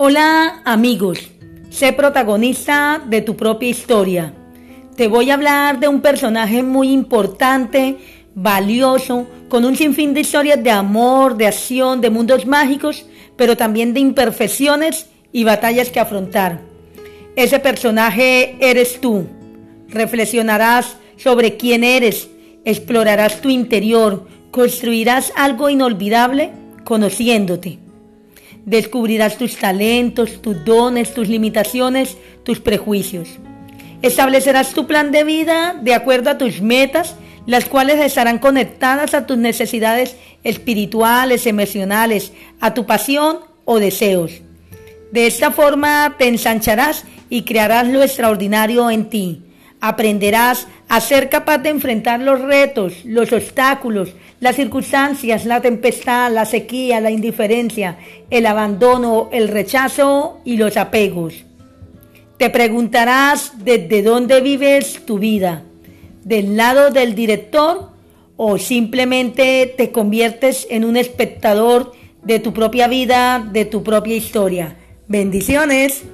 Hola amigos, sé protagonista de tu propia historia. Te voy a hablar de un personaje muy importante, valioso, con un sinfín de historias de amor, de acción, de mundos mágicos, pero también de imperfecciones y batallas que afrontar. Ese personaje eres tú. Reflexionarás sobre quién eres, explorarás tu interior, construirás algo inolvidable conociéndote. Descubrirás tus talentos, tus dones, tus limitaciones, tus prejuicios. Establecerás tu plan de vida de acuerdo a tus metas, las cuales estarán conectadas a tus necesidades espirituales, emocionales, a tu pasión o deseos. De esta forma te ensancharás y crearás lo extraordinario en ti. Aprenderás a ser capaz de enfrentar los retos, los obstáculos, las circunstancias, la tempestad, la sequía, la indiferencia, el abandono, el rechazo y los apegos. Te preguntarás desde dónde vives tu vida, del lado del director o simplemente te conviertes en un espectador de tu propia vida, de tu propia historia. Bendiciones.